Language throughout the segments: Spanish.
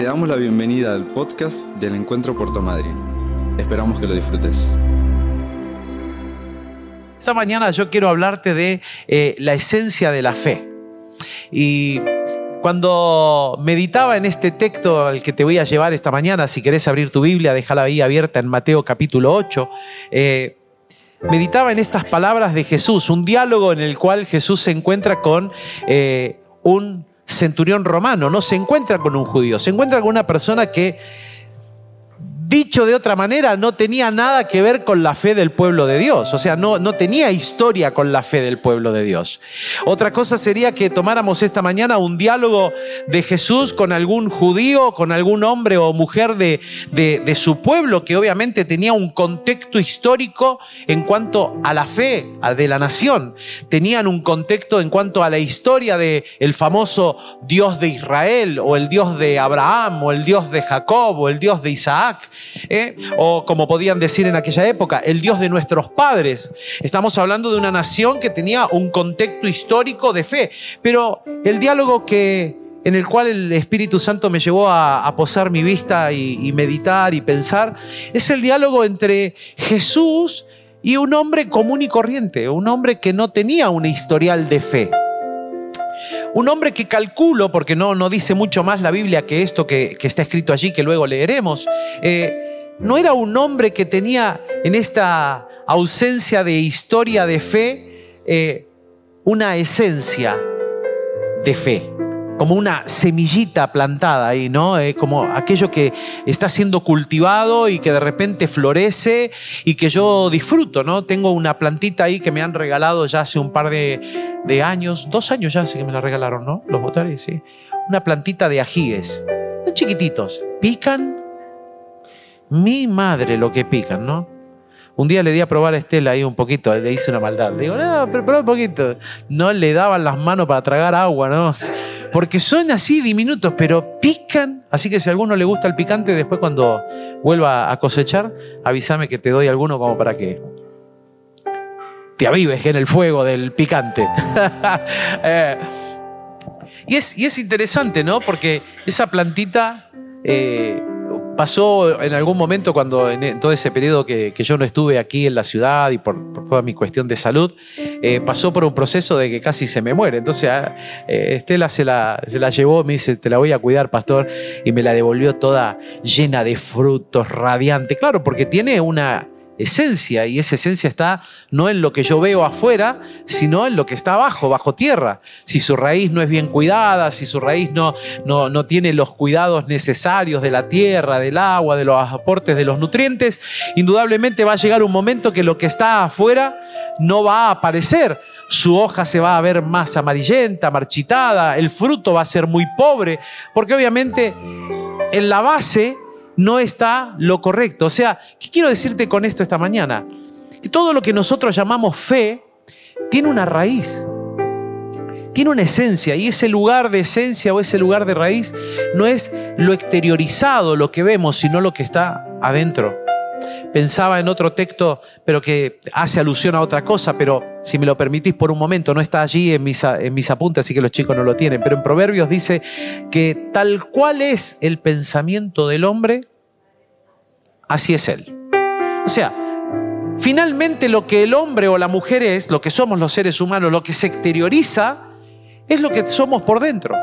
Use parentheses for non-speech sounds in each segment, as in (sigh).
Te damos la bienvenida al podcast del Encuentro Puerto Madryn. Esperamos que lo disfrutes. Esta mañana yo quiero hablarte de eh, la esencia de la fe. Y cuando meditaba en este texto al que te voy a llevar esta mañana, si querés abrir tu Biblia, déjala ahí abierta en Mateo capítulo 8, eh, meditaba en estas palabras de Jesús, un diálogo en el cual Jesús se encuentra con eh, un centurión romano, no se encuentra con un judío, se encuentra con una persona que Dicho de otra manera, no tenía nada que ver con la fe del pueblo de Dios. O sea, no, no tenía historia con la fe del pueblo de Dios. Otra cosa sería que tomáramos esta mañana un diálogo de Jesús con algún judío, con algún hombre o mujer de, de, su pueblo, que obviamente tenía un contexto histórico en cuanto a la fe de la nación. Tenían un contexto en cuanto a la historia del el famoso Dios de Israel, o el Dios de Abraham, o el Dios de Jacob, o el Dios de Isaac. ¿Eh? o como podían decir en aquella época, el Dios de nuestros padres. Estamos hablando de una nación que tenía un contexto histórico de fe, pero el diálogo que en el cual el Espíritu Santo me llevó a, posar mi vista y, meditar y pensar, es el diálogo entre Jesús y un hombre común y corriente, un hombre que no tenía un historial de fe. Un hombre que calculo, porque no, no dice mucho más la Biblia que esto que, está escrito allí, que luego leeremos, eh, no era un hombre que tenía en esta ausencia de historia de fe eh, una esencia de fe como una semillita plantada ahí, ¿no? Eh, como aquello que está siendo cultivado y que de repente florece y que yo disfruto, ¿no? Tengo una plantita ahí que me han regalado ya hace un par de, años, dos años ya, así que me la regalaron, ¿no? Los botares, sí. Una plantita de ajíes, chiquititos, pican. Mi madre lo que pican, ¿no? Un día le di a probar a Estela ahí un poquito, le hice una maldad. Le digo, no, pero, pero un poquito. No le daban las manos para tragar agua, ¿no? Porque son así diminutos, pero pican. Así que si a alguno le gusta el picante, después cuando vuelva a cosechar, avísame que te doy alguno como para que te avives en el fuego del picante. (laughs) Eh, y, es, y, es, interesante, ¿no? Porque esa plantita eh, pasó en algún momento cuando en todo ese periodo que, yo no estuve aquí en la ciudad y por, toda mi cuestión de salud, eh, pasó por un proceso de que casi se me muere. Entonces ah, eh, Estela se la, se la llevó, me dice, te la voy a cuidar, pastor, y me la devolvió toda llena de frutos, radiante. Claro, porque tiene una esencia y esa esencia está no en lo que yo veo afuera, sino en lo que está abajo, bajo tierra. Si su raíz no es bien cuidada, si su raíz no, no, no tiene los cuidados necesarios de la tierra, del agua, de los aportes de los nutrientes, indudablemente va a llegar un momento que lo que está afuera no va a aparecer su hoja se va a ver más amarillenta, marchitada, el fruto va a ser muy pobre, porque obviamente en la base no está lo correcto. O sea, ¿qué quiero decirte con esto esta mañana? Que todo lo que nosotros llamamos fe tiene una raíz, tiene una esencia y ese lugar de esencia o ese lugar de raíz no es lo exteriorizado, lo que vemos, sino lo que está adentro. Pensaba en otro texto, pero que hace alusión a otra cosa, pero si me lo permitís por un momento, no está allí en mis, en mis apuntes, así que los chicos no lo tienen, pero en Proverbios dice que tal cual es el pensamiento del hombre, así es Él. O sea, finalmente lo que el hombre o la mujer es, lo que somos los seres humanos, lo que se exterioriza, es lo que somos por dentro.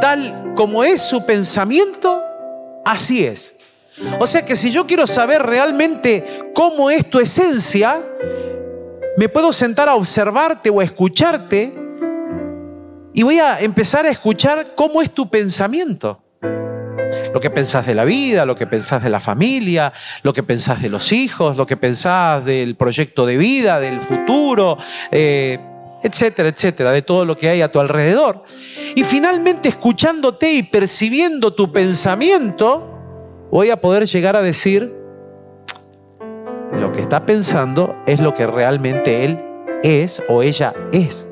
Tal como es su pensamiento, así es. O sea que si yo quiero saber realmente cómo es tu esencia, me puedo sentar a observarte o a escucharte y voy a empezar a escuchar cómo es tu pensamiento lo que pensás de la vida, lo que pensás de la familia, lo que pensás de los hijos, lo que pensás del proyecto de vida, del futuro, eh, etcétera, etcétera, de todo lo que hay a tu alrededor. Y finalmente escuchándote y percibiendo tu pensamiento, voy a poder llegar a decir, lo que está pensando es lo que realmente él es o ella es.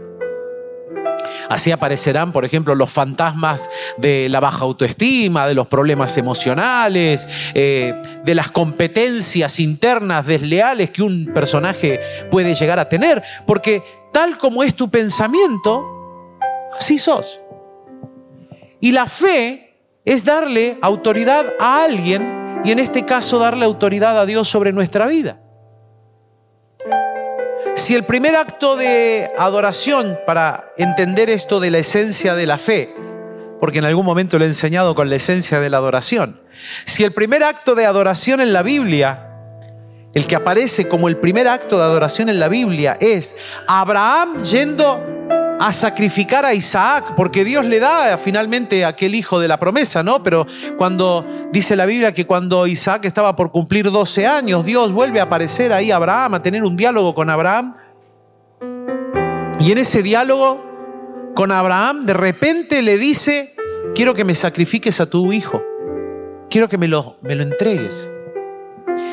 Así aparecerán, por ejemplo, los fantasmas de la baja autoestima, de los problemas emocionales, eh, de las competencias internas desleales que un personaje puede llegar a tener, porque tal como es tu pensamiento, así sos. Y la fe es darle autoridad a alguien y en este caso darle autoridad a Dios sobre nuestra vida. Si el primer acto de adoración para entender esto de la esencia de la fe, porque en algún momento lo he enseñado con la esencia de la adoración, si el primer acto de adoración en la Biblia, el que aparece como el primer acto de adoración en la Biblia es Abraham yendo a sacrificar a Isaac, porque Dios le da finalmente aquel hijo de la promesa, ¿no? Pero cuando dice la Biblia que cuando Isaac estaba por cumplir 12 años, Dios vuelve a aparecer ahí a Abraham, a tener un diálogo con Abraham. Y en ese diálogo con Abraham, de repente le dice, quiero que me sacrifiques a tu hijo, quiero que me lo, me lo entregues.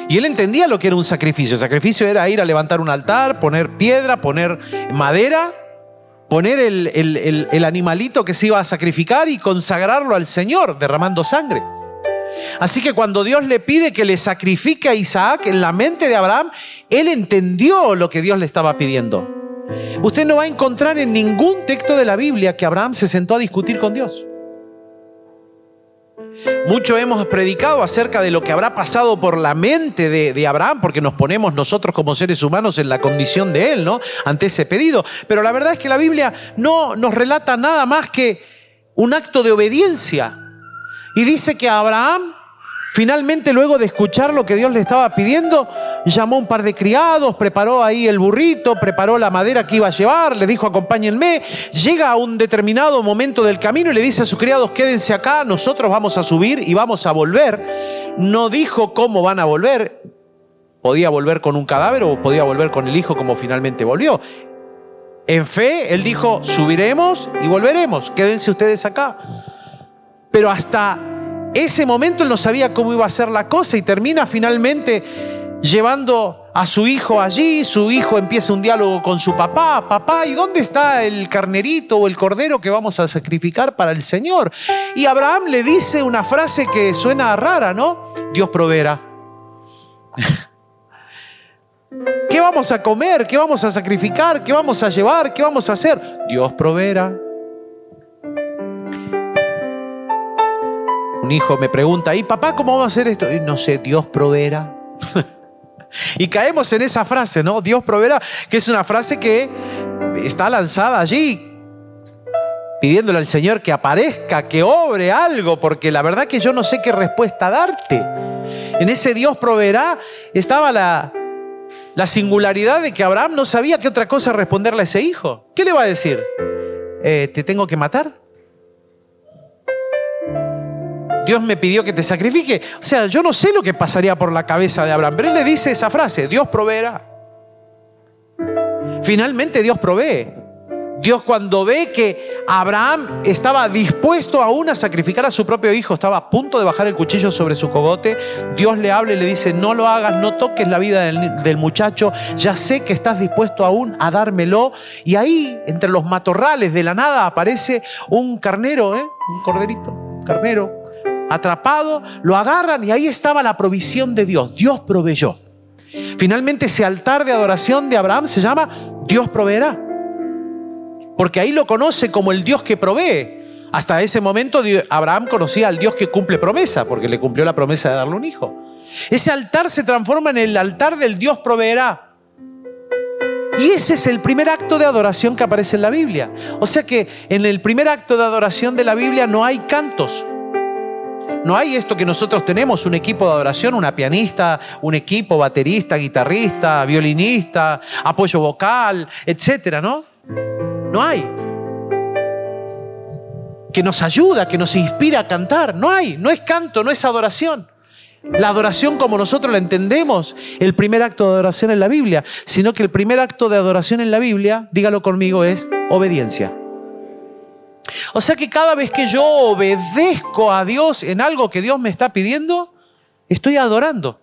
Y él entendía lo que era un sacrificio. El sacrificio era ir a levantar un altar, poner piedra, poner madera poner el, animalito que se iba a sacrificar y consagrarlo al Señor, derramando sangre. Así que cuando Dios le pide que le sacrifique a Isaac en la mente de Abraham, él entendió lo que Dios le estaba pidiendo. Usted no va a encontrar en ningún texto de la Biblia que Abraham se sentó a discutir con Dios. Mucho hemos predicado acerca de lo que habrá pasado por la mente de, Abraham, porque nos ponemos nosotros como seres humanos en la condición de él, ¿no? Ante ese pedido. Pero la verdad es que la Biblia no nos relata nada más que un acto de obediencia. Y dice que Abraham Finalmente, luego de escuchar lo que Dios le estaba pidiendo, llamó un par de criados, preparó ahí el burrito, preparó la madera que iba a llevar, le dijo acompáñenme. Llega a un determinado momento del camino y le dice a sus criados, quédense acá, nosotros vamos a subir y vamos a volver. No dijo cómo van a volver. Podía volver con un cadáver o podía volver con el hijo como finalmente volvió. En fe, él dijo, subiremos y volveremos, quédense ustedes acá. Pero hasta ese momento él no sabía cómo iba a ser la cosa y termina finalmente llevando a su hijo allí, su hijo empieza un diálogo con su papá, papá, ¿y dónde está el carnerito o el cordero que vamos a sacrificar para el Señor? Y Abraham le dice una frase que suena rara, ¿no? Dios proveerá. (laughs) ¿Qué vamos a comer? ¿Qué vamos a sacrificar? ¿Qué vamos a llevar? ¿Qué vamos a hacer? Dios proveerá. Un hijo me pregunta, ¿y papá cómo vamos a hacer esto? Y no sé, Dios proveerá. (laughs) y caemos en esa frase, ¿no? Dios proveerá, que es una frase que está lanzada allí, pidiéndole al Señor que aparezca, que obre algo, porque la verdad que yo no sé qué respuesta darte. En ese Dios proveerá estaba la, la singularidad de que Abraham no sabía qué otra cosa responderle a ese hijo. ¿Qué le va a decir? Eh, ¿Te tengo que matar? Dios me pidió que te sacrifique. O sea, yo no sé lo que pasaría por la cabeza de Abraham, pero él le dice esa frase, Dios proveerá. Finalmente Dios provee. Dios cuando ve que Abraham estaba dispuesto aún a sacrificar a su propio hijo, estaba a punto de bajar el cuchillo sobre su cogote, Dios le habla y le dice, no lo hagas, no toques la vida del, muchacho, ya sé que estás dispuesto aún a dármelo. Y ahí, entre los matorrales de la nada, aparece un carnero, ¿eh? un corderito, un carnero, atrapado, lo agarran y ahí estaba la provisión de Dios. Dios proveyó. Finalmente ese altar de adoración de Abraham se llama Dios proveerá. Porque ahí lo conoce como el Dios que provee. Hasta ese momento Abraham conocía al Dios que cumple promesa, porque le cumplió la promesa de darle un hijo. Ese altar se transforma en el altar del Dios proveerá. Y ese es el primer acto de adoración que aparece en la Biblia. O sea que en el primer acto de adoración de la Biblia no hay cantos, no hay esto que nosotros tenemos, un equipo de adoración, una pianista, un equipo, baterista, guitarrista, violinista, apoyo vocal, etcétera, ¿no? No hay. Que nos ayuda, que nos inspira a cantar. No hay, no es canto, no es adoración. La adoración como nosotros la entendemos, el primer acto de adoración en la Biblia, sino que el primer acto de adoración en la Biblia, dígalo conmigo, es obediencia. O sea que cada vez que yo obedezco a Dios en algo que Dios me está pidiendo, estoy adorando.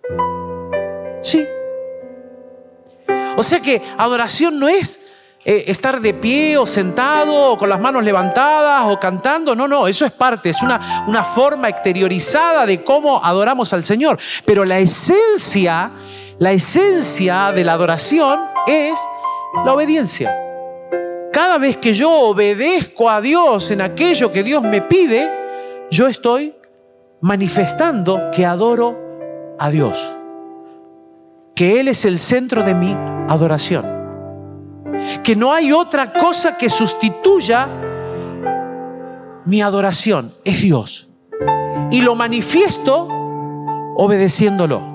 Sí. O sea que adoración no es eh, estar de pie o sentado o con las manos levantadas o cantando. No, no, eso es parte, es una, una forma exteriorizada de cómo adoramos al Señor. Pero la esencia, la esencia de la adoración es la obediencia. Cada vez que yo obedezco a Dios en aquello que Dios me pide, yo estoy manifestando que adoro a Dios, que Él es el centro de mi adoración, que no hay otra cosa que sustituya mi adoración, es Dios. Y lo manifiesto obedeciéndolo.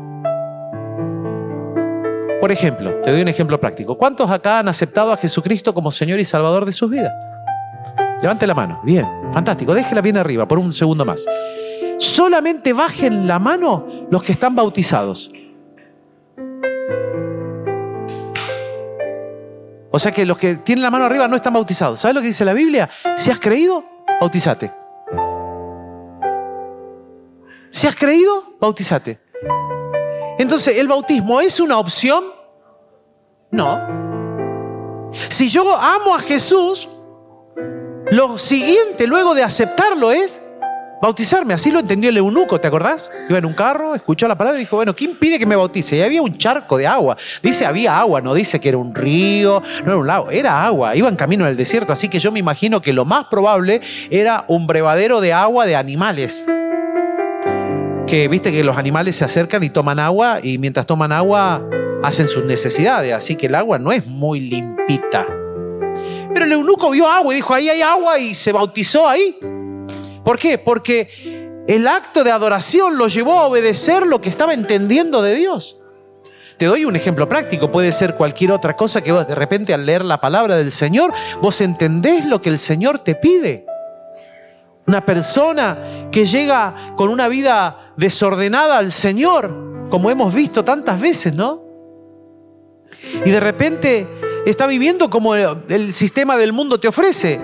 Por ejemplo, te doy un ejemplo práctico. ¿Cuántos acá han aceptado a Jesucristo como Señor y Salvador de sus vidas? Levante la mano. Bien, fantástico. Déjela bien arriba por un segundo más. Solamente bajen la mano los que están bautizados. O sea que los que tienen la mano arriba no están bautizados. ¿Sabes lo que dice la Biblia? Si has creído, bautízate. Si has creído, bautízate. Entonces, ¿el bautismo es una opción? No. Si yo amo a Jesús, lo siguiente luego de aceptarlo es bautizarme. Así lo entendió el eunuco, ¿te acordás? Iba en un carro, escuchó la palabra y dijo, bueno, ¿quién pide que me bautice? Y había un charco de agua. Dice, había agua, no dice que era un río, no era un lago, era agua. Iba en camino el desierto, así que yo me imagino que lo más probable era un brevadero de agua de animales que viste que los animales se acercan y toman agua y mientras toman agua hacen sus necesidades, así que el agua no es muy limpita. Pero el eunuco vio agua y dijo, ahí hay agua y se bautizó ahí. ¿Por qué? Porque el acto de adoración lo llevó a obedecer lo que estaba entendiendo de Dios. Te doy un ejemplo práctico, puede ser cualquier otra cosa que vos de repente al leer la palabra del Señor, vos entendés lo que el Señor te pide. Una persona que llega con una vida desordenada al Señor, como hemos visto tantas veces, ¿no? Y de repente está viviendo como el sistema del mundo te ofrece,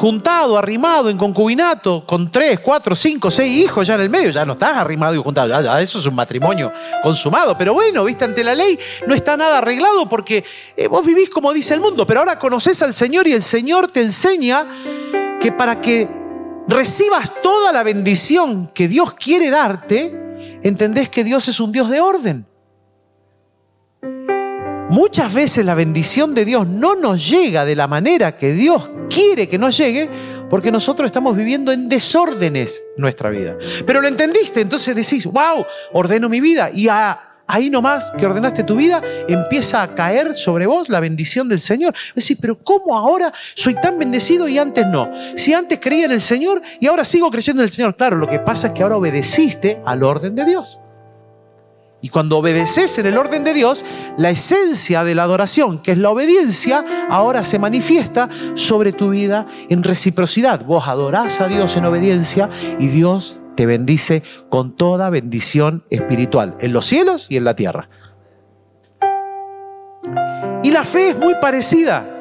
juntado, arrimado, en concubinato, con tres, cuatro, cinco, seis hijos ya en el medio, ya no estás arrimado y juntado, ya, eso es un matrimonio consumado, pero bueno, viste, ante la ley no está nada arreglado porque eh, vos vivís como dice el mundo, pero ahora conoces al Señor y el Señor te enseña que para que recibas toda la bendición que Dios quiere darte, entendés que Dios es un Dios de orden. Muchas veces la bendición de Dios no nos llega de la manera que Dios quiere que nos llegue porque nosotros estamos viviendo en desórdenes nuestra vida. Pero lo entendiste, entonces decís, wow, ordeno mi vida y a ahí nomás que ordenaste tu vida, empieza a caer sobre vos la bendición del Señor. Decís, pero ¿cómo ahora soy tan bendecido y antes no? Si antes creía en el Señor y ahora sigo creyendo en el Señor. Claro, lo que pasa es que ahora obedeciste al orden de Dios. Y cuando obedeces en el orden de Dios, la esencia de la adoración, que es la obediencia, ahora se manifiesta sobre tu vida en reciprocidad. Vos adorás a Dios en obediencia y Dios te bendice con toda bendición espiritual, en los cielos y en la tierra. Y la fe es muy parecida.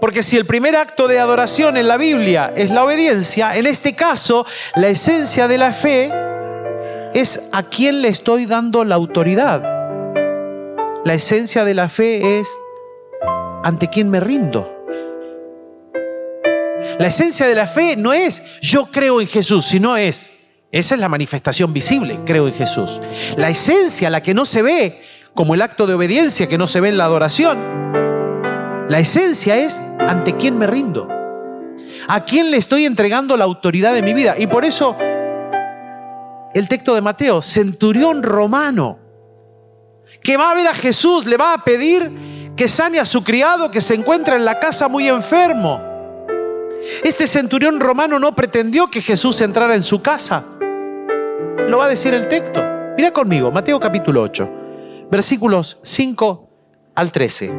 Porque si el primer acto de adoración en la Biblia es la obediencia, en este caso la esencia de la fe es a quién le estoy dando la autoridad. La esencia de la fe es ante quién me rindo. La esencia de la fe no es yo creo en Jesús, sino es esa es la manifestación visible, creo en Jesús. La esencia, la que no se ve, como el acto de obediencia que no se ve en la adoración, la esencia es ante quién me rindo, a quién le estoy entregando la autoridad de mi vida. Y por eso el texto de Mateo, centurión romano, que va a ver a Jesús, le va a pedir que sane a su criado que se encuentra en la casa muy enfermo. Este centurión romano no pretendió que Jesús entrara en su casa. Lo va a decir el texto. Mira conmigo, Mateo capítulo 8, versículos 5 al 13.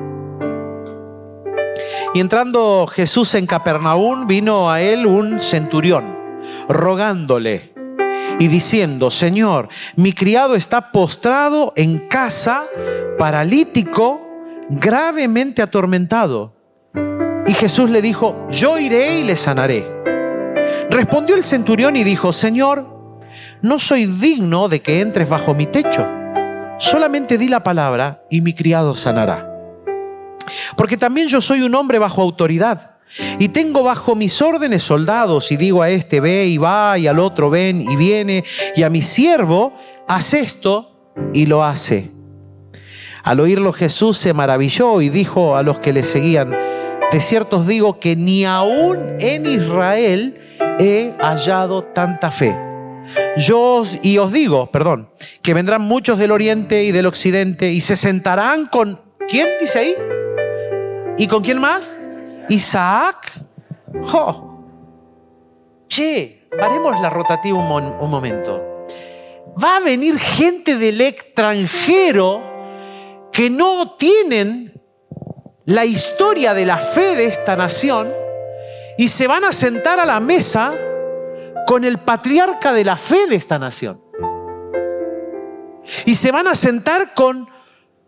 Y entrando Jesús en Capernaum, vino a él un centurión, rogándole y diciendo, Señor, mi criado está postrado en casa, paralítico, gravemente atormentado. Y Jesús le dijo, yo iré y le sanaré. Respondió el centurión y dijo, Señor, no soy digno de que entres bajo mi techo. Solamente di la palabra y mi criado sanará. Porque también yo soy un hombre bajo autoridad y tengo bajo mis órdenes soldados y digo a este ve y va y al otro ven y viene y a mi siervo haz esto y lo hace. Al oírlo Jesús se maravilló y dijo a los que le seguían, de cierto os digo que ni aún en Israel he hallado tanta fe. Yo os, y os digo, perdón, que vendrán muchos del oriente y del occidente y se sentarán con, ¿quién dice ahí? ¿Y con quién más? Isaac. Oh. Che, paremos la rotativa un, un momento. Va a venir gente del extranjero que no tienen la historia de la fe de esta nación y se van a sentar a la mesa con el patriarca de la fe de esta nación. Y se van a sentar con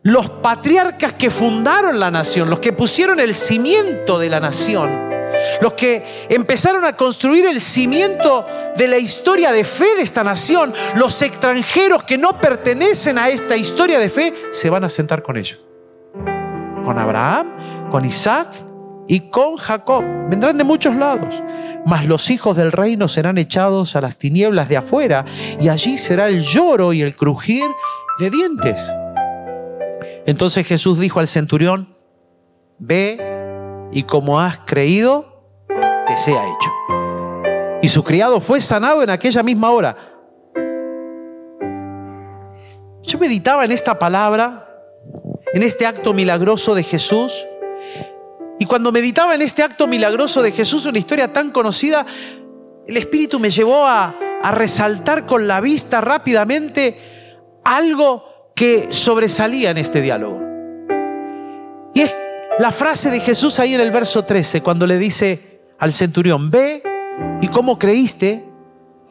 los patriarcas que fundaron la nación, los que pusieron el cimiento de la nación, los que empezaron a construir el cimiento de la historia de fe de esta nación, los extranjeros que no pertenecen a esta historia de fe, se van a sentar con ellos. Con Abraham, con Isaac y con Jacob. Vendrán de muchos lados. Mas los hijos del reino serán echados a las tinieblas de afuera y allí será el lloro y el crujir de dientes. Entonces Jesús dijo al centurión, ve y como has creído, te sea hecho. Y su criado fue sanado en aquella misma hora. Yo meditaba en esta palabra, en este acto milagroso de Jesús. Y cuando meditaba en este acto milagroso de Jesús, una historia tan conocida, el Espíritu me llevó a, a resaltar con la vista rápidamente algo que sobresalía en este diálogo. Y es la frase de Jesús ahí en el verso 13, cuando le dice al centurión, ve y como creíste,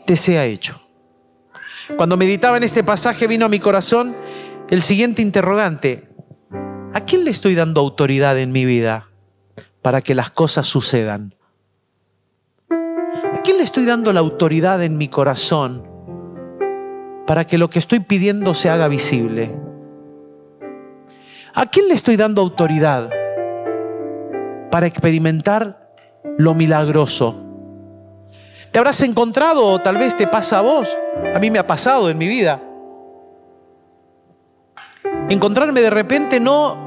te sea hecho. Cuando meditaba en este pasaje vino a mi corazón el siguiente interrogante. ¿A quién le estoy dando autoridad en mi vida para que las cosas sucedan? ¿A quién le estoy dando la autoridad en mi corazón para que lo que estoy pidiendo se haga visible? ¿A quién le estoy dando autoridad para experimentar lo milagroso? Te habrás encontrado o tal vez te pasa a vos. A mí me ha pasado en mi vida. Encontrarme de repente no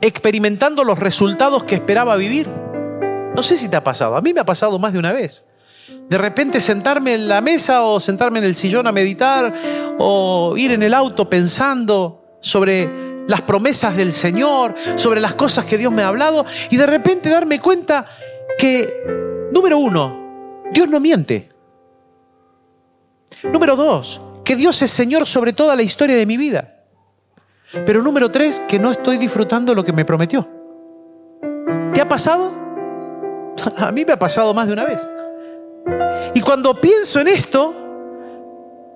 experimentando los resultados que esperaba vivir. No sé si te ha pasado. A mí me ha pasado más de una vez. De repente sentarme en la mesa o sentarme en el sillón a meditar o ir en el auto pensando sobre las promesas del Señor, sobre las cosas que Dios me ha hablado y de repente darme cuenta que, número uno, Dios no miente. Número dos, que Dios es Señor sobre toda la historia de mi vida. Pero número tres, que no estoy disfrutando lo que me prometió. ¿Te ha pasado? (laughs) A mí me ha pasado más de una vez. Y cuando pienso en esto,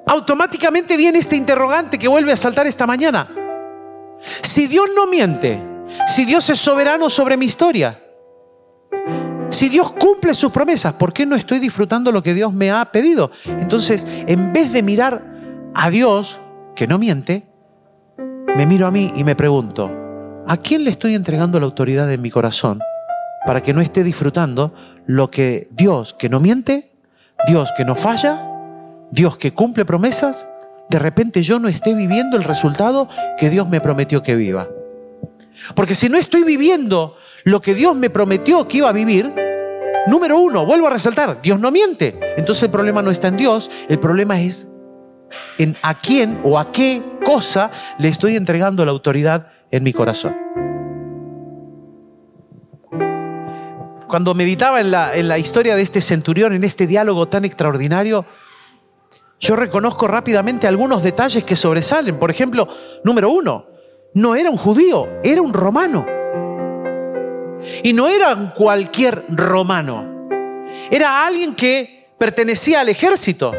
automáticamente viene este interrogante que vuelve a saltar esta mañana. Si Dios no miente, si Dios es soberano sobre mi historia, si Dios cumple sus promesas, ¿por qué no estoy disfrutando lo que Dios me ha pedido? Entonces, en vez de mirar a Dios, que no miente, me miro a mí y me pregunto, ¿a quién le estoy entregando la autoridad en mi corazón para que no esté disfrutando lo que Dios, que no miente, Dios que no falla, Dios que cumple promesas, de repente yo no esté viviendo el resultado que Dios me prometió que viva? Porque si no estoy viviendo lo que Dios me prometió que iba a vivir, número uno, vuelvo a resaltar, Dios no miente. Entonces el problema no está en Dios, el problema es en a quién o a qué cosa le estoy entregando la autoridad en mi corazón. Cuando meditaba en la, en la historia de este centurión, en este diálogo tan extraordinario, yo reconozco rápidamente algunos detalles que sobresalen. Por ejemplo, número uno, no era un judío, era un romano. Y no era cualquier romano, era alguien que pertenecía al ejército.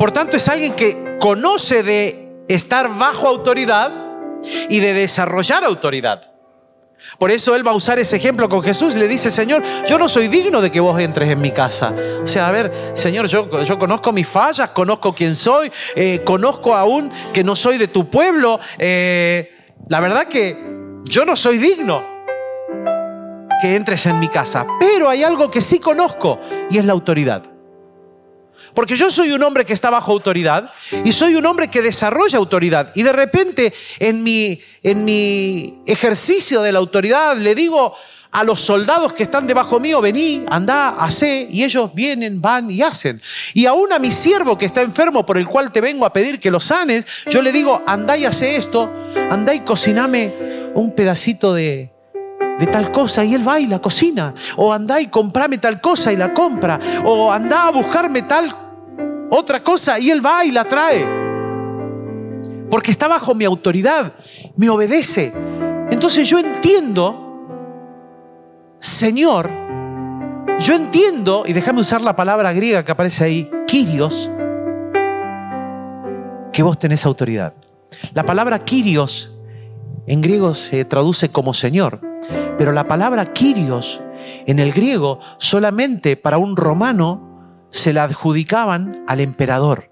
Por tanto, es alguien que conoce de estar bajo autoridad y de desarrollar autoridad. Por eso él va a usar ese ejemplo con Jesús le dice, Señor, yo no soy digno de que vos entres en mi casa. O sea, a ver, Señor, yo, yo conozco mis fallas, conozco quién soy, eh, conozco aún que no soy de tu pueblo. Eh, la verdad que yo no soy digno que entres en mi casa, pero hay algo que sí conozco y es la autoridad. Porque yo soy un hombre que está bajo autoridad y soy un hombre que desarrolla autoridad. Y de repente en mi, en mi ejercicio de la autoridad le digo a los soldados que están debajo mío, vení, andá, hacé, y ellos vienen, van y hacen. Y aún a mi siervo que está enfermo, por el cual te vengo a pedir que lo sanes, yo le digo, andá y hace esto, andá y cociname un pedacito de, tal cosa y él va y la cocina. O andá y comprame tal cosa y la compra. O andá a buscarme tal otra cosa y él va y la trae. Porque está bajo mi autoridad, me obedece. Entonces yo entiendo, Señor, yo entiendo, y déjame usar la palabra griega que aparece ahí, Kyrios, que vos tenés autoridad. La palabra Kyrios en griego se traduce como Señor, pero la palabra Kyrios en el griego solamente para un romano se la adjudicaban al emperador.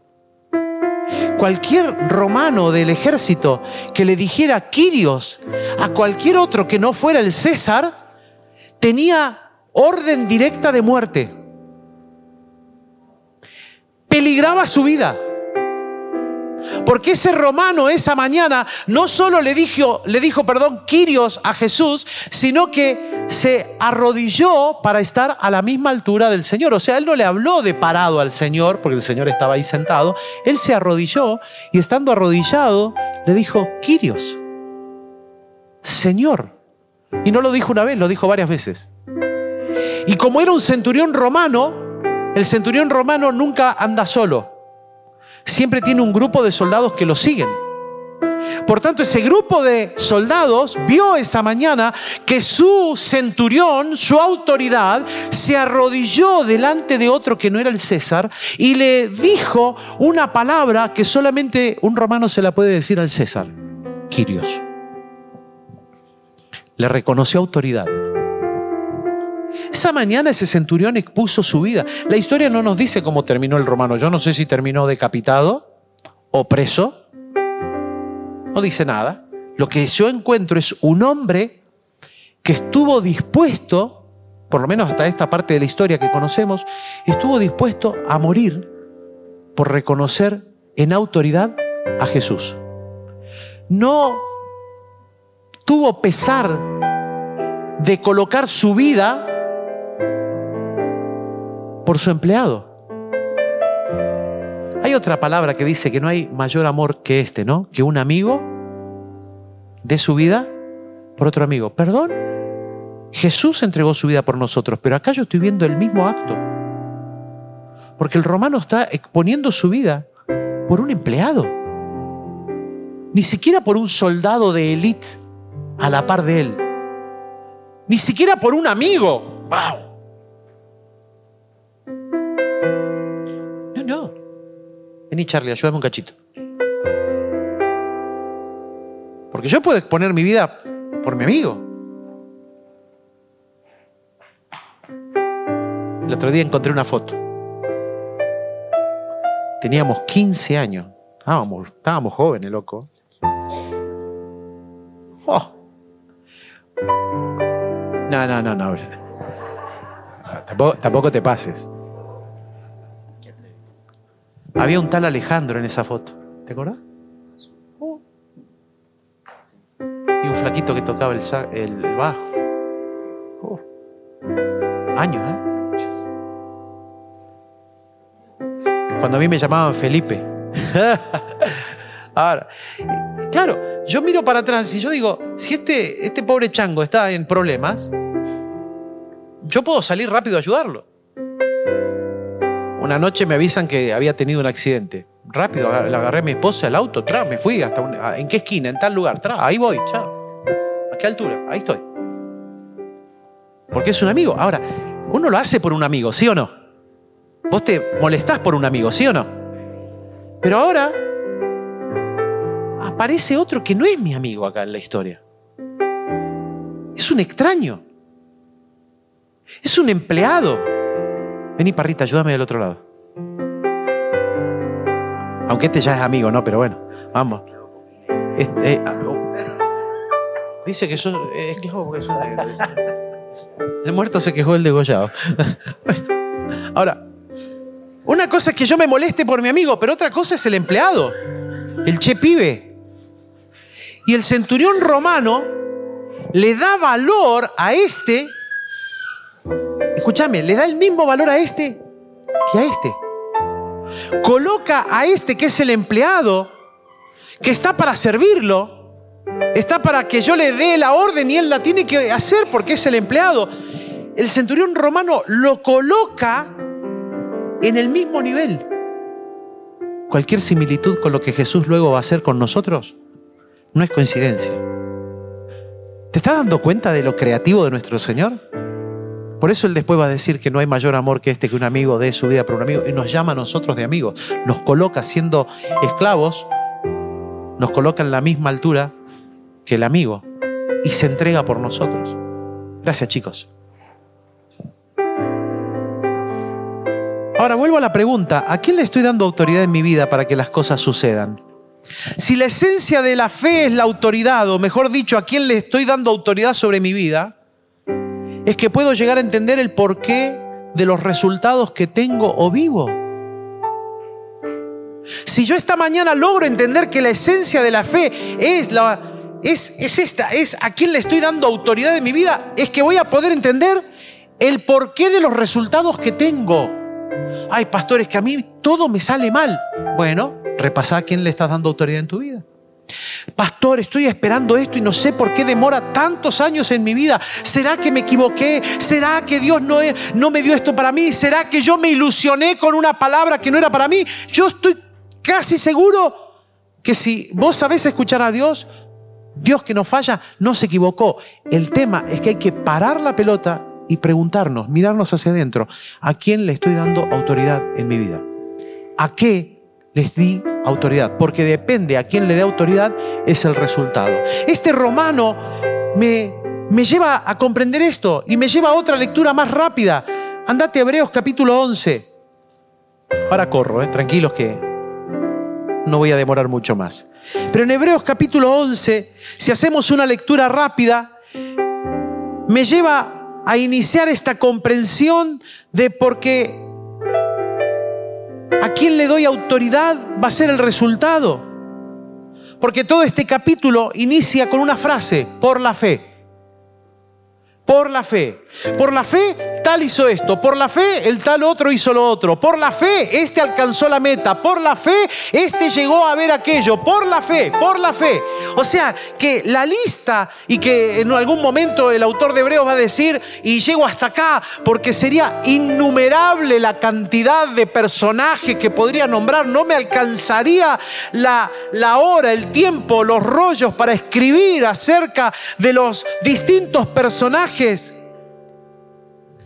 Cualquier romano del ejército que le dijera Kyrios a cualquier otro que no fuera el César, tenía orden directa de muerte. Peligraba su vida. Porque ese romano esa mañana no solo le dijo, le dijo, perdón, Quirios a Jesús, sino que se arrodilló para estar a la misma altura del Señor. O sea, él no le habló de parado al Señor, porque el Señor estaba ahí sentado. Él se arrodilló y estando arrodillado le dijo, Quirios, Señor. Y no lo dijo una vez, lo dijo varias veces. Y como era un centurión romano, el centurión romano nunca anda solo siempre tiene un grupo de soldados que lo siguen. Por tanto, ese grupo de soldados vio esa mañana que su centurión, su autoridad, se arrodilló delante de otro que no era el César y le dijo una palabra que solamente un romano se la puede decir al César, Quirios. Le reconoció autoridad. Esa mañana ese centurión expuso su vida. La historia no nos dice cómo terminó el romano. Yo no sé si terminó decapitado o preso. No dice nada. Lo que yo encuentro es un hombre que estuvo dispuesto, por lo menos hasta esta parte de la historia que conocemos, estuvo dispuesto a morir por reconocer en autoridad a Jesús. No tuvo pesar de colocar su vida por su empleado. Hay otra palabra que dice que no hay mayor amor que este, ¿no? Que un amigo dé su vida por otro amigo. ¿Perdón? Jesús entregó su vida por nosotros, pero acá yo estoy viendo el mismo acto. Porque el romano está exponiendo su vida por un empleado. Ni siquiera por un soldado de élite a la par de él. Ni siquiera por un amigo. ¡Wow! Vení, Charlie, ayúdame un cachito. Porque yo puedo exponer mi vida por mi amigo. El otro día encontré una foto. Teníamos 15 años. Estábamos, estábamos jóvenes, loco. Oh. No, no, no, no. Tampoco, tampoco te pases. Había un tal Alejandro en esa foto. ¿Te acuerdas? Y un flaquito que tocaba el, el bajo. Oh. Años, ¿eh? Cuando a mí me llamaban Felipe. (laughs) Ahora, claro, yo miro para atrás y yo digo, si este, este pobre chango está en problemas, yo puedo salir rápido a ayudarlo. Una noche me avisan que había tenido un accidente. Rápido, le agarré a mi esposa el auto, tra, me fui hasta ¿En qué esquina? En tal lugar, tra, ahí voy, chao. ¿A qué altura? Ahí estoy. Porque es un amigo. Ahora, uno lo hace por un amigo, ¿sí o no? Vos te molestás por un amigo, ¿sí o no? Pero ahora aparece otro que no es mi amigo acá en la historia. Es un extraño. Es un empleado. Vení, parrita, ayúdame del otro lado. Aunque este ya es amigo, ¿no? Pero bueno, vamos. Eh, ah, oh. dice que eso es El muerto se quejó del degollado. (laughs) Ahora, una cosa es que yo me moleste por mi amigo, pero otra cosa es el empleado, el che pibe. Y el centurión romano le da valor a este, escúchame, le da el mismo valor a este que a este. Coloca a este que es el empleado, que está para servirlo, está para que yo le dé la orden y él la tiene que hacer porque es el empleado. El centurión romano lo coloca en el mismo nivel. Cualquier similitud con lo que Jesús luego va a hacer con nosotros no es coincidencia. ¿Te estás dando cuenta de lo creativo de nuestro Señor? Por eso Él después va a decir que no hay mayor amor que este que un amigo dé su vida por un amigo y nos llama a nosotros de amigos. Nos coloca siendo esclavos, nos coloca en la misma altura que el amigo y se entrega por nosotros. Gracias chicos. Ahora vuelvo a la pregunta, ¿a quién le estoy dando autoridad en mi vida para que las cosas sucedan? Si la esencia de la fe es la autoridad, o mejor dicho, a quién le estoy dando autoridad sobre mi vida, es que puedo llegar a entender el porqué de los resultados que tengo o vivo. Si yo esta mañana logro entender que la esencia de la fe es la es, es esta, es a quién le estoy dando autoridad en mi vida, es que voy a poder entender el porqué de los resultados que tengo. Ay, pastores, que a mí todo me sale mal. Bueno, repasá a quién le estás dando autoridad en tu vida. Pastor, estoy esperando esto y no sé por qué demora tantos años en mi vida. ¿Será que me equivoqué? ¿Será que Dios no, no, me dio esto para mí? ¿Será que yo me ilusioné con una palabra que no era para mí? Yo estoy casi seguro que si vos sabés escuchar a Dios, Dios que no falla, no se equivocó. El tema es que hay que parar la pelota y preguntarnos, mirarnos hacia adentro, ¿a quién le estoy dando autoridad en mi vida? ¿A qué les di autoridad? Porque depende a quién le dé autoridad es el resultado. Este romano me, me lleva a comprender esto y me lleva a otra lectura más rápida. Andate a Hebreos capítulo 11. Ahora corro, eh, tranquilos que no voy a demorar mucho más. Pero en Hebreos capítulo 11, si hacemos una lectura rápida, me lleva a iniciar esta comprensión de por qué a quién le doy autoridad va a ser el resultado. Porque todo este capítulo inicia con una frase, por la fe. Por la fe. Por la fe tal hizo esto, por la fe el tal otro hizo lo otro, por la fe este alcanzó la meta, por la fe este llegó a ver aquello, por la fe, por la fe. O sea, que la lista y que en algún momento el autor de Hebreos va a decir, y llego hasta acá, porque sería innumerable la cantidad de personajes que podría nombrar, no me alcanzaría la, la hora, el tiempo, los rollos para escribir acerca de los distintos personajes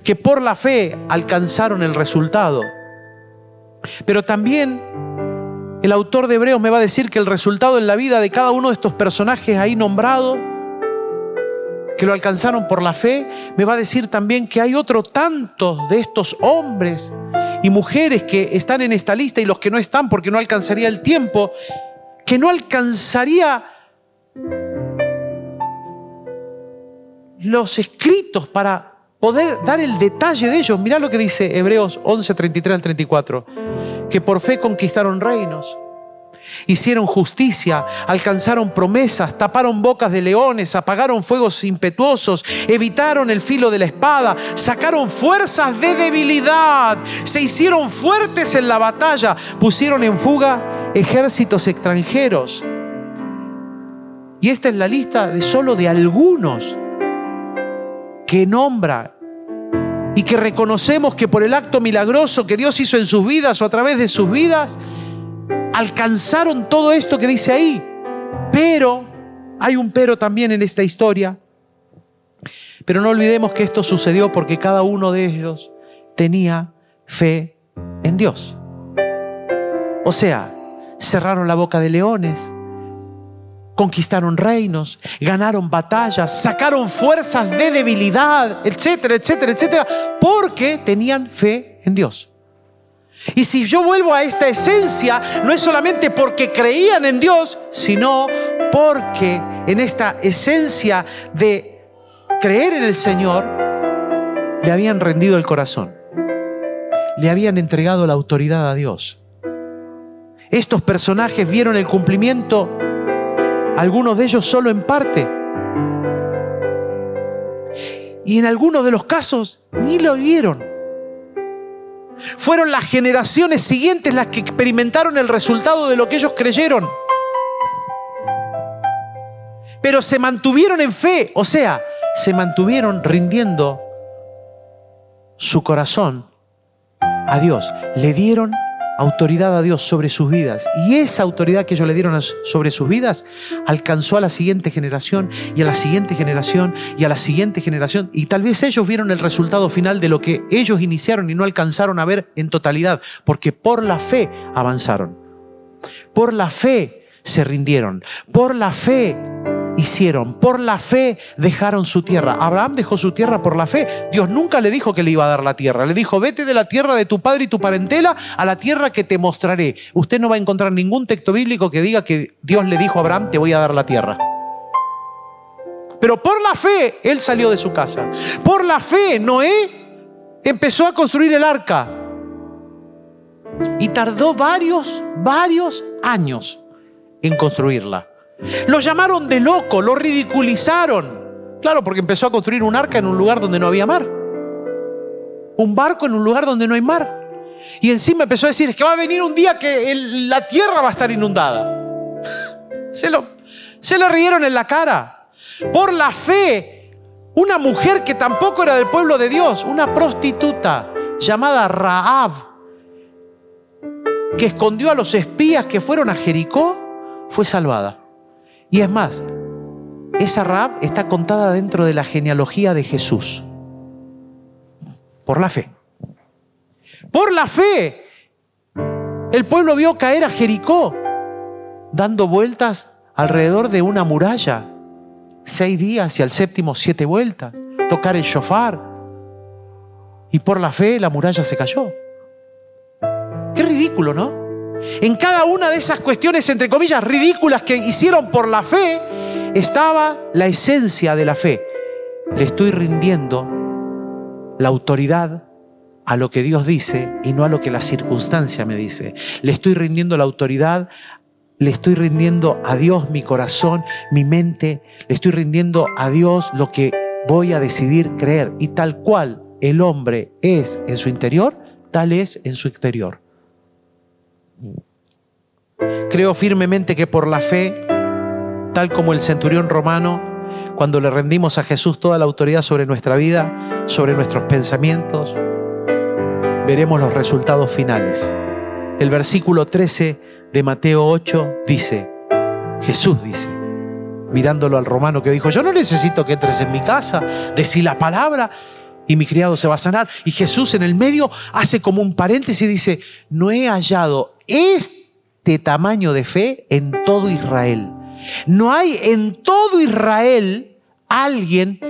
que por la fe alcanzaron el resultado. Pero también el autor de Hebreos me va a decir que el resultado en la vida de cada uno de estos personajes ahí nombrados, que lo alcanzaron por la fe, me va a decir también que hay otro tantos de estos hombres y mujeres que están en esta lista y los que no están porque no alcanzaría el tiempo, que no alcanzaría los escritos para poder dar el detalle de ellos. Mirá lo que dice Hebreos 11, 33 al 34. Que por fe conquistaron reinos, hicieron justicia, alcanzaron promesas, taparon bocas de leones, apagaron fuegos impetuosos, evitaron el filo de la espada, sacaron fuerzas de debilidad, se hicieron fuertes en la batalla, pusieron en fuga ejércitos extranjeros. Y esta es la lista de solo de algunos que nombra y que reconocemos que por el acto milagroso que Dios hizo en sus vidas o a través de sus vidas, alcanzaron todo esto que dice ahí. Pero, hay un pero también en esta historia, pero no olvidemos que esto sucedió porque cada uno de ellos tenía fe en Dios. O sea, cerraron la boca de leones, conquistaron reinos, ganaron batallas, sacaron fuerzas de debilidad, etcétera, etcétera, etcétera, porque tenían fe en Dios. Y si yo vuelvo a esta esencia, no es solamente porque creían en Dios, sino porque en esta esencia de creer en el Señor, le habían rendido el corazón, le habían entregado la autoridad a Dios. Estos personajes vieron el cumplimiento algunos de ellos solo en parte, y en algunos de los casos ni lo vieron. Fueron las generaciones siguientes las que experimentaron el resultado de lo que ellos creyeron. Pero se mantuvieron en fe, o sea, se mantuvieron rindiendo su corazón a Dios. Le dieron autoridad a Dios sobre sus vidas. Y esa autoridad que ellos le dieron sobre sus vidas alcanzó a la siguiente generación y a la siguiente generación y a la siguiente generación. Y tal vez ellos vieron el resultado final de lo que ellos iniciaron y no alcanzaron a ver en totalidad, porque por la fe avanzaron. Por la fe se rindieron. Por la fe hicieron. Por la fe dejaron su tierra. Abraham dejó su tierra por la fe. Dios nunca le dijo que le iba a dar la tierra. Le dijo, vete de la tierra de tu padre y tu parentela a la tierra que te mostraré. Usted no va a encontrar ningún texto bíblico que diga que Dios le dijo a Abraham, te voy a dar la tierra. Pero por la fe él salió de su casa. Por la fe Noé empezó a construir el arca. Y tardó varios, varios años en construirla. Lo llamaron de loco, lo ridiculizaron. Claro, porque empezó a construir un arca en un lugar donde no había mar. Un barco en un lugar donde no hay mar. Y encima empezó a decir, es que va a venir un día que la tierra va a estar inundada. (laughs) Se, lo, se le rieron en la cara. Por la fe, una mujer que tampoco era del pueblo de Dios, una prostituta llamada Raab, que escondió a los espías que fueron a Jericó, fue salvada. Y es más, esa Raab está contada dentro de la genealogía de Jesús. Por la fe. Por la fe. El pueblo vio caer a Jericó dando vueltas alrededor de una muralla. Seis días y al séptimo siete vueltas. Tocar el shofar. Y por la fe la muralla se cayó. Qué ridículo, ¿no? En cada una de esas cuestiones, entre comillas, ridículas que hicieron por la fe, estaba la esencia de la fe. Le estoy rindiendo la autoridad a lo que Dios dice y no a lo que la circunstancia me dice. Le estoy rindiendo la autoridad, le estoy rindiendo a Dios mi corazón, mi mente, le estoy rindiendo a Dios lo que voy a decidir creer. Y tal cual el hombre es en su interior, tal es en su exterior. Creo firmemente que por la fe, tal como el centurión romano, cuando le rendimos a Jesús toda la autoridad sobre nuestra vida, sobre nuestros pensamientos, veremos los resultados finales. El versículo 13 de Mateo 8 dice, Jesús dice, mirándolo al romano que dijo, yo no necesito que entres en mi casa, decí la palabra y mi criado se va a sanar. Y Jesús en el medio hace como un paréntesis y dice, no he hallado este tamaño de fe en todo Israel. No hay en todo Israel alguien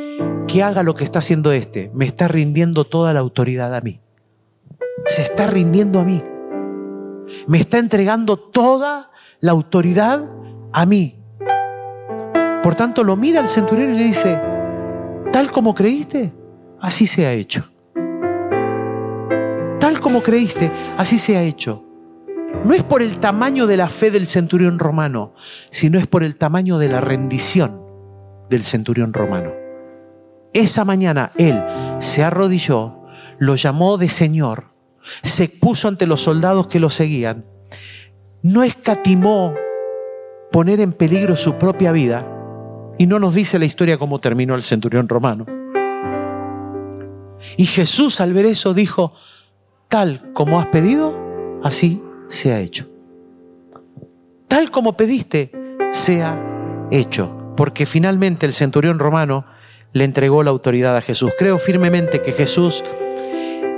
que haga lo que está haciendo este. Me está rindiendo toda la autoridad a mí. Se está rindiendo a mí. Me está entregando toda la autoridad a mí. Por tanto, lo mira al centurión y le dice, tal como creíste, así se ha hecho. Tal como creíste, así se ha hecho. No es por el tamaño de la fe del centurión romano, sino es por el tamaño de la rendición del centurión romano. Esa mañana él se arrodilló, lo llamó de Señor, se puso ante los soldados que lo seguían, no escatimó poner en peligro su propia vida y no nos dice la historia cómo terminó el centurión romano. Y Jesús al ver eso dijo, tal como has pedido, así se ha hecho. Tal como pediste, sea hecho. Porque finalmente el centurión romano le entregó la autoridad a Jesús. Creo firmemente que Jesús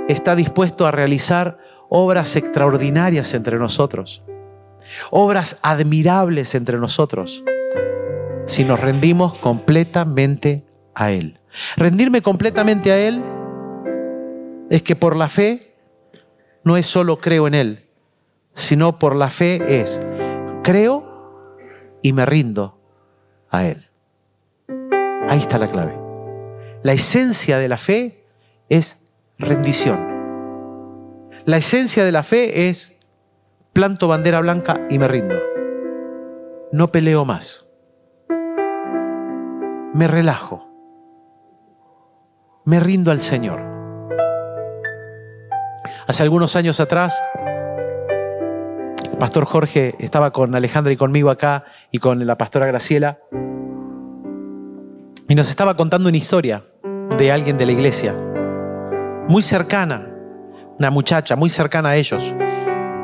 está dispuesto a realizar obras extraordinarias entre nosotros, obras admirables entre nosotros, si nos rendimos completamente a Él. Rendirme completamente a Él es que por la fe no es solo creo en Él, sino por la fe es creo y me rindo a Él. Ahí está la clave. La esencia de la fe es rendición. La esencia de la fe es planto bandera blanca y me rindo. No peleo más. Me relajo me rindo al Señor. Hace algunos años atrás, el pastor Jorge estaba con Alejandra y conmigo acá y con la pastora Graciela y nos estaba contando una historia de alguien de la iglesia, muy cercana, una muchacha muy cercana a ellos,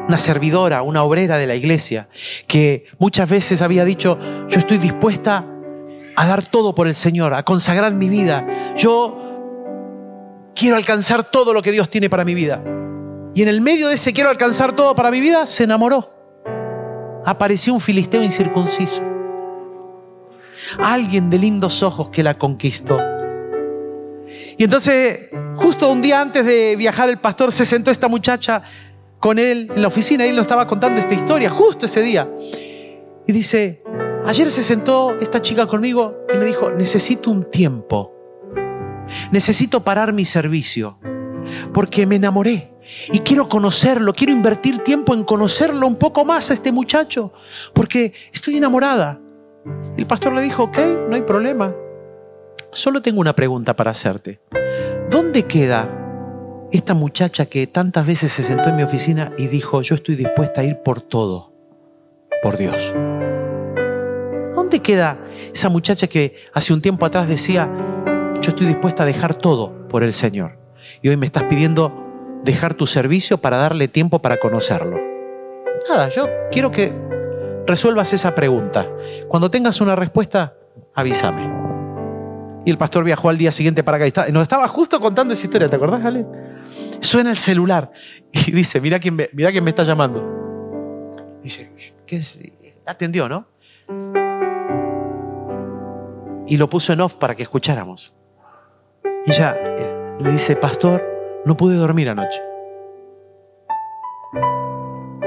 una servidora, una obrera de la iglesia, que muchas veces había dicho, yo estoy dispuesta a dar todo por el Señor, a consagrar mi vida. Yo quiero alcanzar todo lo que Dios tiene para mi vida. Y en el medio de ese quiero alcanzar todo para mi vida, se enamoró. Apareció un filisteo incircunciso. Alguien de lindos ojos que la conquistó. Y entonces, justo un día antes de viajar, el pastor se sentó esta muchacha con él en la oficina y él nos estaba contando esta historia, justo ese día. Y dice, ayer se sentó esta chica conmigo y me dijo, necesito un tiempo. Necesito parar mi servicio porque me enamoré y quiero conocerlo, quiero invertir tiempo en conocerlo un poco más a este muchacho porque estoy enamorada. El pastor le dijo, ok, no hay problema. Solo tengo una pregunta para hacerte. ¿Dónde queda esta muchacha que tantas veces se sentó en mi oficina y dijo, yo estoy dispuesta a ir por todo, por Dios? ¿Dónde queda esa muchacha que hace un tiempo atrás decía, yo estoy dispuesta a dejar todo por el Señor? Y hoy me estás pidiendo dejar tu servicio para darle tiempo para conocerlo. Nada, yo quiero que resuelvas esa pregunta. Cuando tengas una respuesta, avísame. Y el pastor viajó al día siguiente para acá. Y nos estaba justo contando esa historia, ¿te acordás, Ale? Suena el celular y dice, mira quién me, quién me está llamando. Dice, ¿qué es? Atendió, ¿no? Y lo puso en off para que escucháramos. Y ella eh, le dice, pastor, no pude dormir anoche.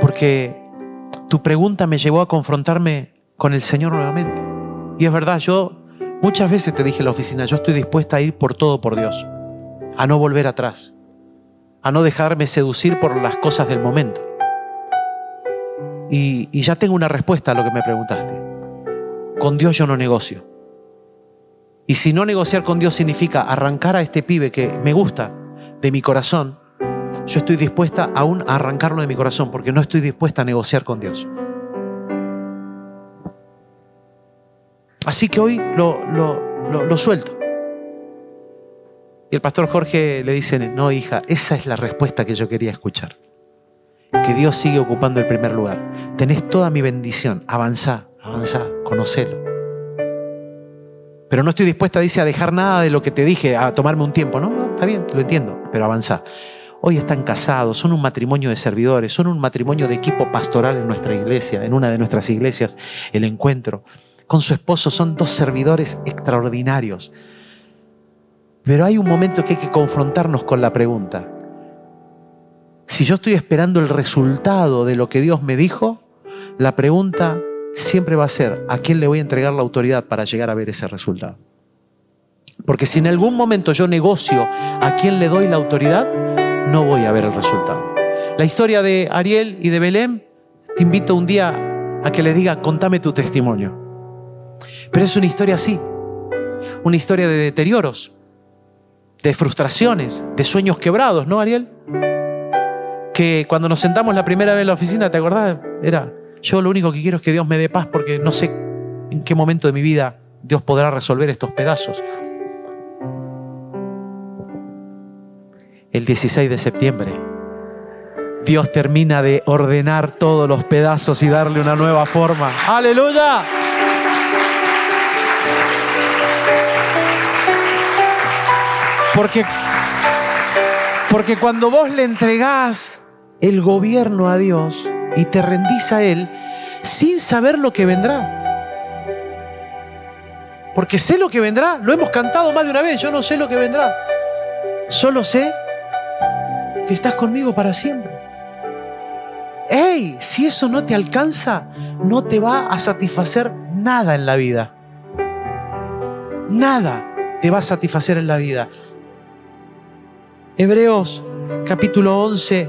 Porque tu pregunta me llevó a confrontarme con el Señor nuevamente. Y es verdad, yo muchas veces te dije en la oficina, yo estoy dispuesta a ir por todo por Dios, a no volver atrás, a no dejarme seducir por las cosas del momento. Y, ya tengo una respuesta a lo que me preguntaste. Con Dios yo no negocio. Y si no negociar con Dios significa arrancar a este pibe que me gusta de mi corazón, yo estoy dispuesta aún a arrancarlo de mi corazón porque no estoy dispuesta a negociar con Dios. Así que hoy lo, lo, suelto. Y el pastor Jorge le dice, no hija, esa es la respuesta que yo quería escuchar. Que Dios sigue ocupando el primer lugar. Tenés toda mi bendición. Avanzá, avanzá, conocelo. Pero no estoy dispuesta, dice, a dejar nada de lo que te dije, a tomarme un tiempo. No está bien, lo entiendo, pero avanzá. Hoy están casados, son un matrimonio de servidores, son un matrimonio de equipo pastoral en nuestra iglesia, en una de nuestras iglesias, el encuentro. Con su esposo son dos servidores extraordinarios. Pero hay un momento que hay que confrontarnos con la pregunta. Si yo estoy esperando el resultado de lo que Dios me dijo, la pregunta siempre va a ser, ¿a quién le voy a entregar la autoridad para llegar a ver ese resultado? Porque si en algún momento yo negocio a quién le doy la autoridad, no voy a ver el resultado. La historia de Ariel y de Belén, te invito un día a que le diga, contame tu testimonio. Pero es una historia así, una historia de deterioros, de frustraciones, de sueños quebrados, ¿no, Ariel? Que cuando nos sentamos la primera vez en la oficina, ¿te acordás? Era, yo lo único que quiero es que Dios me dé paz porque no sé en qué momento de mi vida Dios podrá resolver estos pedazos. El 16 de septiembre. Dios termina de ordenar todos los pedazos y darle una nueva forma. Aleluya. Porque, porque cuando vos le entregás el gobierno a Dios y te rendís a Él sin saber lo que vendrá. Porque sé lo que vendrá, lo hemos cantado más de una vez, yo no sé lo que vendrá. Solo sé que estás conmigo para siempre. ¡Ey! Si eso no te alcanza, no te va a satisfacer nada en la vida. Nada te va a satisfacer en la vida. Hebreos capítulo 11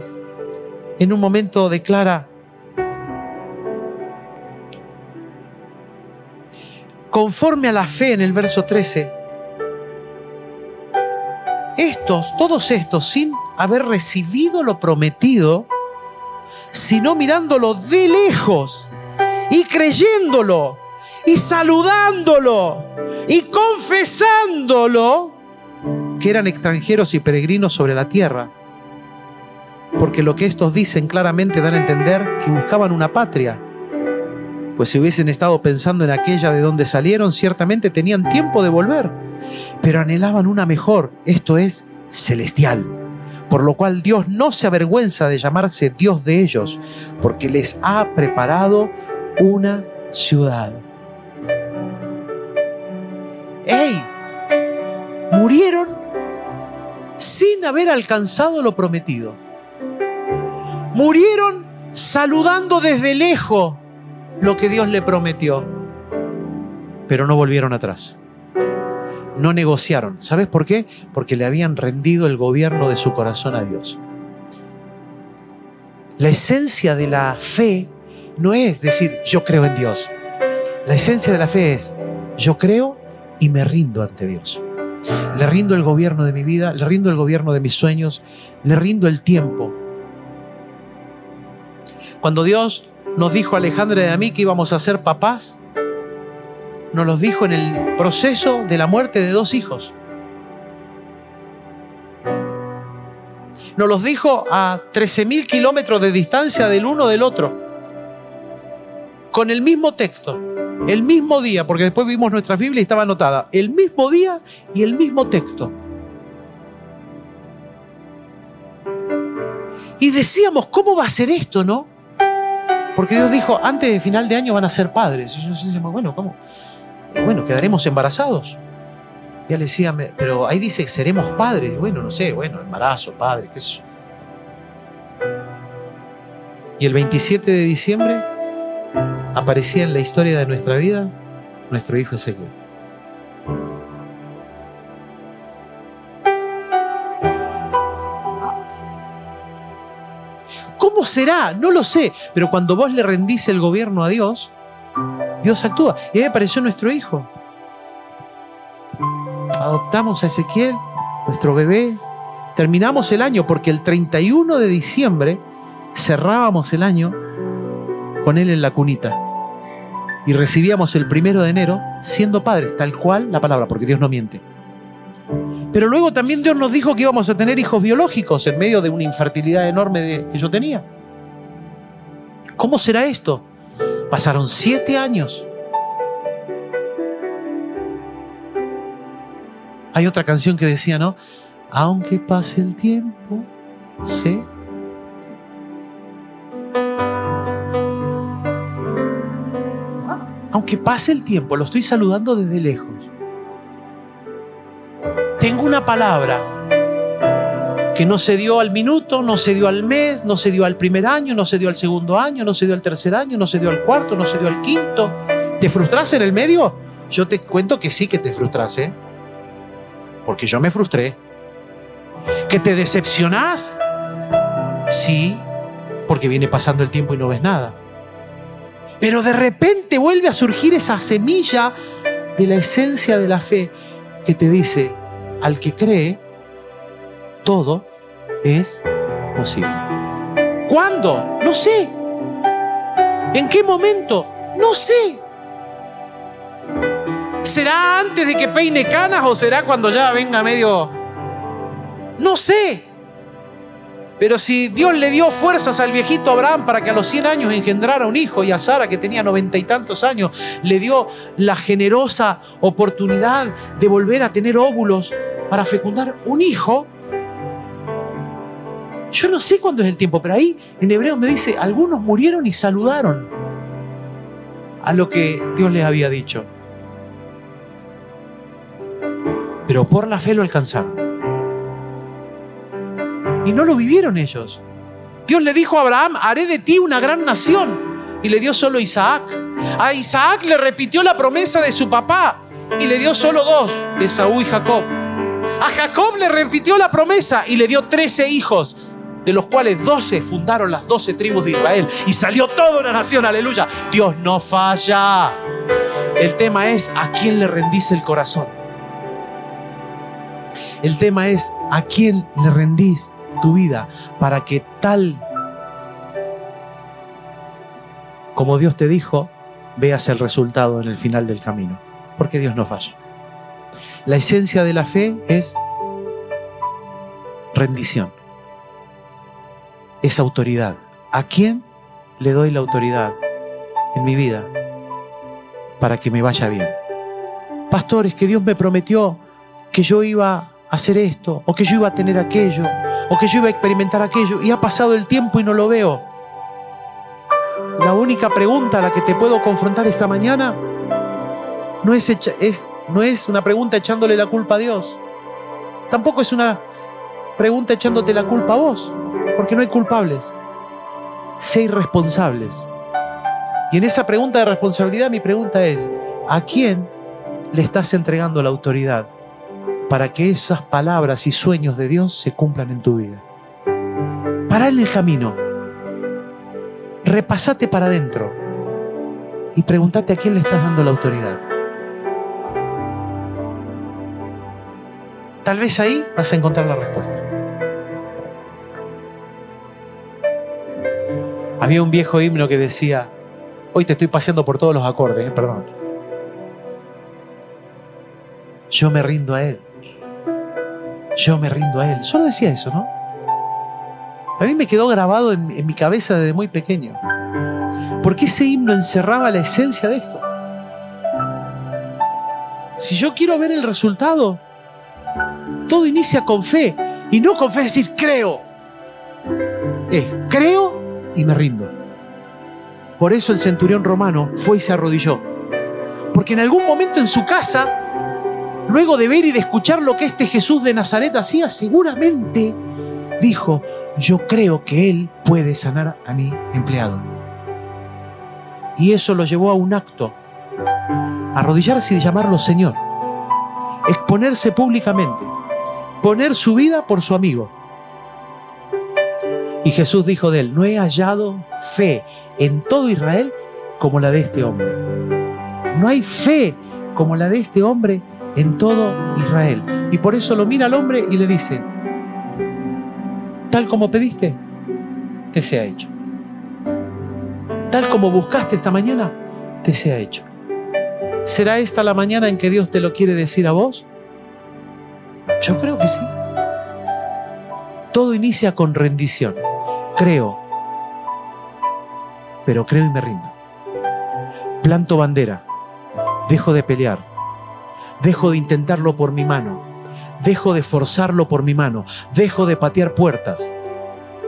en un momento declara, conforme a la fe en el verso 13, estos, todos estos, sin haber recibido lo prometido, sino mirándolo de lejos y creyéndolo y saludándolo y confesándolo que eran extranjeros y peregrinos sobre la tierra. Porque lo que estos dicen claramente dan a entender que buscaban una patria. Pues si hubiesen estado pensando en aquella de donde salieron, ciertamente tenían tiempo de volver. Pero anhelaban una mejor, esto es, celestial. Por lo cual Dios no se avergüenza de llamarse Dios de ellos, porque les ha preparado una ciudad. ¡Ey! Murieron sin haber alcanzado lo prometido. Murieron saludando desde lejos lo que Dios le prometió. Pero no volvieron atrás. No negociaron. ¿Sabes por qué? Porque le habían rendido el gobierno de su corazón a Dios. La esencia de la fe no es decir yo creo en Dios. La esencia de la fe es yo creo y me rindo ante Dios. Le rindo el gobierno de mi vida, le rindo el gobierno de mis sueños, le rindo el tiempo. Cuando Dios nos dijo a Alejandra y a mí que íbamos a ser papás, nos los dijo en el proceso de la muerte de dos hijos. Nos los dijo a 13.000 kilómetros de distancia del uno del otro, con el mismo texto el mismo día, porque después vimos nuestra Biblia y estaba anotada, el mismo día y el mismo texto. Y decíamos, ¿cómo va a ser esto, no? Porque Dios dijo, antes de final de año van a ser padres. Y yo decíamos, bueno, ¿cómo? Bueno, quedaremos embarazados. Ya le decía, pero ahí dice, seremos padres. Bueno, no sé, bueno, embarazo, padre, qué sé yo. Y el 27 de diciembre aparecía en la historia de nuestra vida nuestro hijo Ezequiel. ¿Cómo será? No lo sé. Pero cuando vos le rendís el gobierno a Dios, Dios actúa. Y ahí apareció nuestro hijo. Adoptamos a Ezequiel, nuestro bebé. Terminamos el año porque el 31 de diciembre cerrábamos el año con él en la cunita. Y recibíamos el primero de enero siendo padres, tal cual la palabra, porque Dios no miente. Pero luego también Dios nos dijo que íbamos a tener hijos biológicos en medio de una infertilidad enorme que yo tenía. ¿Cómo será esto? Pasaron siete años. Hay otra canción que decía, ¿no? Aunque pase el tiempo, sé aunque pase el tiempo, lo estoy saludando desde lejos. Tengo una palabra que no se dio al minuto, no se dio al mes, no se dio al primer año, no se dio al segundo año, no se dio al tercer año, no se dio al cuarto, no se dio al quinto. ¿Te frustras en el medio? Yo te cuento que sí que te frustras, ¿eh? Porque yo me frustré. ¿Que te decepcionás? Sí, porque viene pasando el tiempo y no ves nada. Pero de repente vuelve a surgir esa semilla de la esencia de la fe que te dice, al que cree, todo es posible. ¿Cuándo? No sé. ¿En qué momento? No sé. ¿Será antes de que peine canas o será cuando ya venga medio... No sé. Pero si Dios le dio fuerzas al viejito Abraham para que a los 100 años engendrara un hijo y a Sara que tenía noventa y tantos años le dio la generosa oportunidad de volver a tener óvulos para fecundar un hijo, yo no sé cuándo es el tiempo, pero ahí en hebreo me dice, algunos murieron y saludaron a lo que Dios les había dicho. Pero por la fe lo alcanzaron. Y no lo vivieron ellos. Dios le dijo a Abraham, haré de ti una gran nación. Y le dio solo Isaac. A Isaac le repitió la promesa de su papá y le dio solo dos, Esaú y Jacob. A Jacob le repitió la promesa y le dio trece hijos, de los cuales doce fundaron las doce tribus de Israel. Y salió toda una nación, aleluya. Dios no falla. El tema es a quién le rendís el corazón. El tema es a quién le rendís tu vida para que tal como Dios te dijo, veas el resultado en el final del camino. Porque Dios no falla. La esencia de la fe es rendición. Es autoridad. ¿A quién le doy la autoridad en mi vida para que me vaya bien? Pastores, que Dios me prometió que yo iba a hacer esto, o que yo iba a tener aquello, o que yo iba a experimentar aquello, y ha pasado el tiempo y no lo veo. La única pregunta a la que te puedo confrontar esta mañana no es, es, no es una pregunta echándole la culpa a Dios. Tampoco es una pregunta echándote la culpa a vos, porque no hay culpables. Sé irresponsables. Y en esa pregunta de responsabilidad mi pregunta es, ¿a quién le estás entregando la autoridad para que esas palabras y sueños de Dios se cumplan en tu vida? Para en el camino repasate para adentro y pregúntate a quién le estás dando la autoridad. Tal vez ahí vas a encontrar la respuesta. Había un viejo himno que decía, hoy te estoy paseando por todos los acordes, eh, perdón. Yo me rindo a Él. Yo me rindo a Él. Solo decía eso, ¿no? A mí me quedó grabado en, mi cabeza desde muy pequeño. Porque ese himno encerraba la esencia de esto. Si yo quiero ver el resultado, todo inicia con fe. Y no con fe decir creo. Es creo y me rindo. Por eso el centurión romano fue y se arrodilló. Porque en algún momento en su casa, luego de ver y de escuchar lo que este Jesús de Nazaret hacía, seguramente dijo, yo creo que Él puede sanar a mi empleado. Y eso lo llevó a un acto, arrodillarse y llamarlo Señor, exponerse públicamente, poner su vida por su amigo. Y Jesús dijo de él, no he hallado fe en todo Israel como la de este hombre. No hay fe como la de este hombre en todo Israel. Y por eso lo mira al hombre y le dice, tal como pediste, te sea hecho. Tal como buscaste esta mañana, te sea hecho. ¿Será esta la mañana en que Dios te lo quiere decir a vos? Yo creo que sí. Todo inicia con rendición. Creo, pero creo y me rindo. Planto bandera, dejo de pelear, dejo de intentarlo por mi mano, dejo de forzarlo por mi mano, dejo de patear puertas,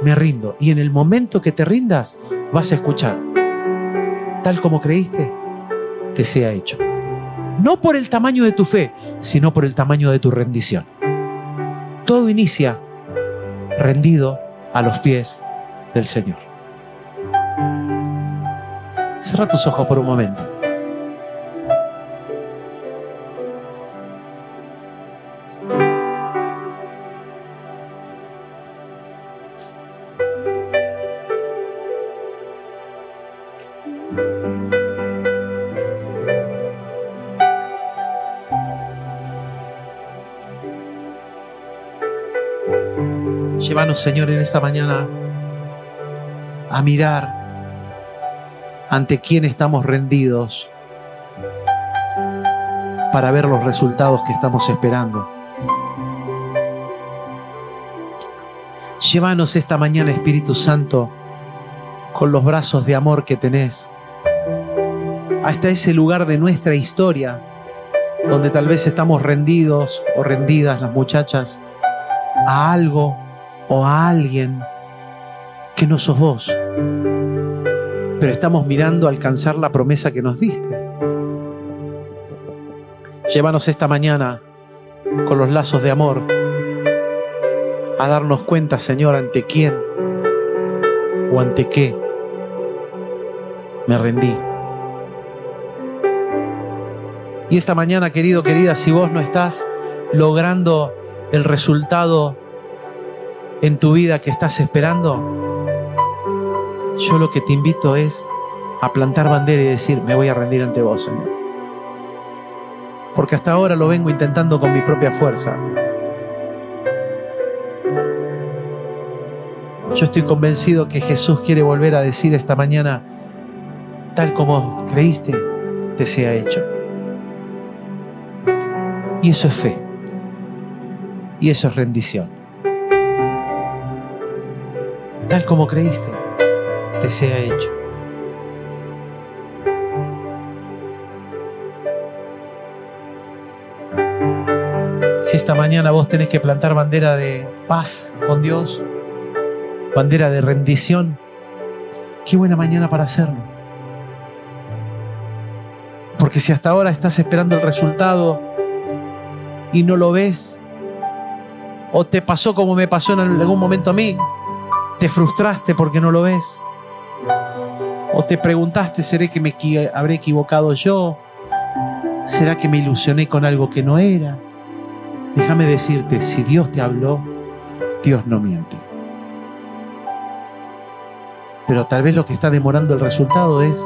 me rindo. Y en el momento que te rindas, vas a escuchar, tal como creíste, te sea hecho. No por el tamaño de tu fe, sino por el tamaño de tu rendición. Todo inicia rendido a los pies del Señor. Cierra tus ojos por un momento. Llévanos, Señor, en esta mañana a mirar ante quién estamos rendidos para ver los resultados que estamos esperando. Llévanos esta mañana, Espíritu Santo, con los brazos de amor que tenés, hasta ese lugar de nuestra historia, donde tal vez estamos rendidos o rendidas las muchachas a algo o a alguien que no sos vos, pero estamos mirando alcanzar la promesa que nos diste. Llévanos esta mañana con los lazos de amor a darnos cuenta, Señor, ante quién o ante qué me rendí. Y esta mañana, querido, querida, si vos no estás logrando el resultado en tu vida que estás esperando, yo lo que te invito es a plantar bandera y decir, me voy a rendir ante vos, Señor. Porque hasta ahora lo vengo intentando con mi propia fuerza. Yo estoy convencido que Jesús quiere volver a decir esta mañana, tal como creíste, te sea hecho. Y eso es fe. Y eso es rendición. Tal como creíste sea hecho. Si esta mañana vos tenés que plantar bandera de paz con Dios, bandera de rendición, qué buena mañana para hacerlo. Porque si hasta ahora estás esperando el resultado y no lo ves, o te pasó como me pasó en algún momento a mí, te frustraste porque no lo ves, o te preguntaste, ¿seré que me habré equivocado yo? ¿Será que me ilusioné con algo que no era? Déjame decirte, si Dios te habló, Dios no miente. Pero tal vez lo que está demorando el resultado es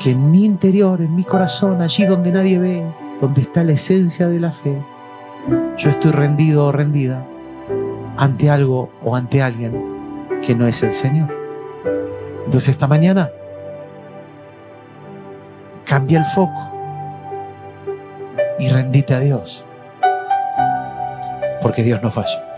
que en mi interior, en mi corazón, allí donde nadie ve, donde está la esencia de la fe, yo estoy rendido o rendida ante algo o ante alguien que no es el Señor. Entonces esta mañana cambia el foco y rendite a Dios porque Dios no falla.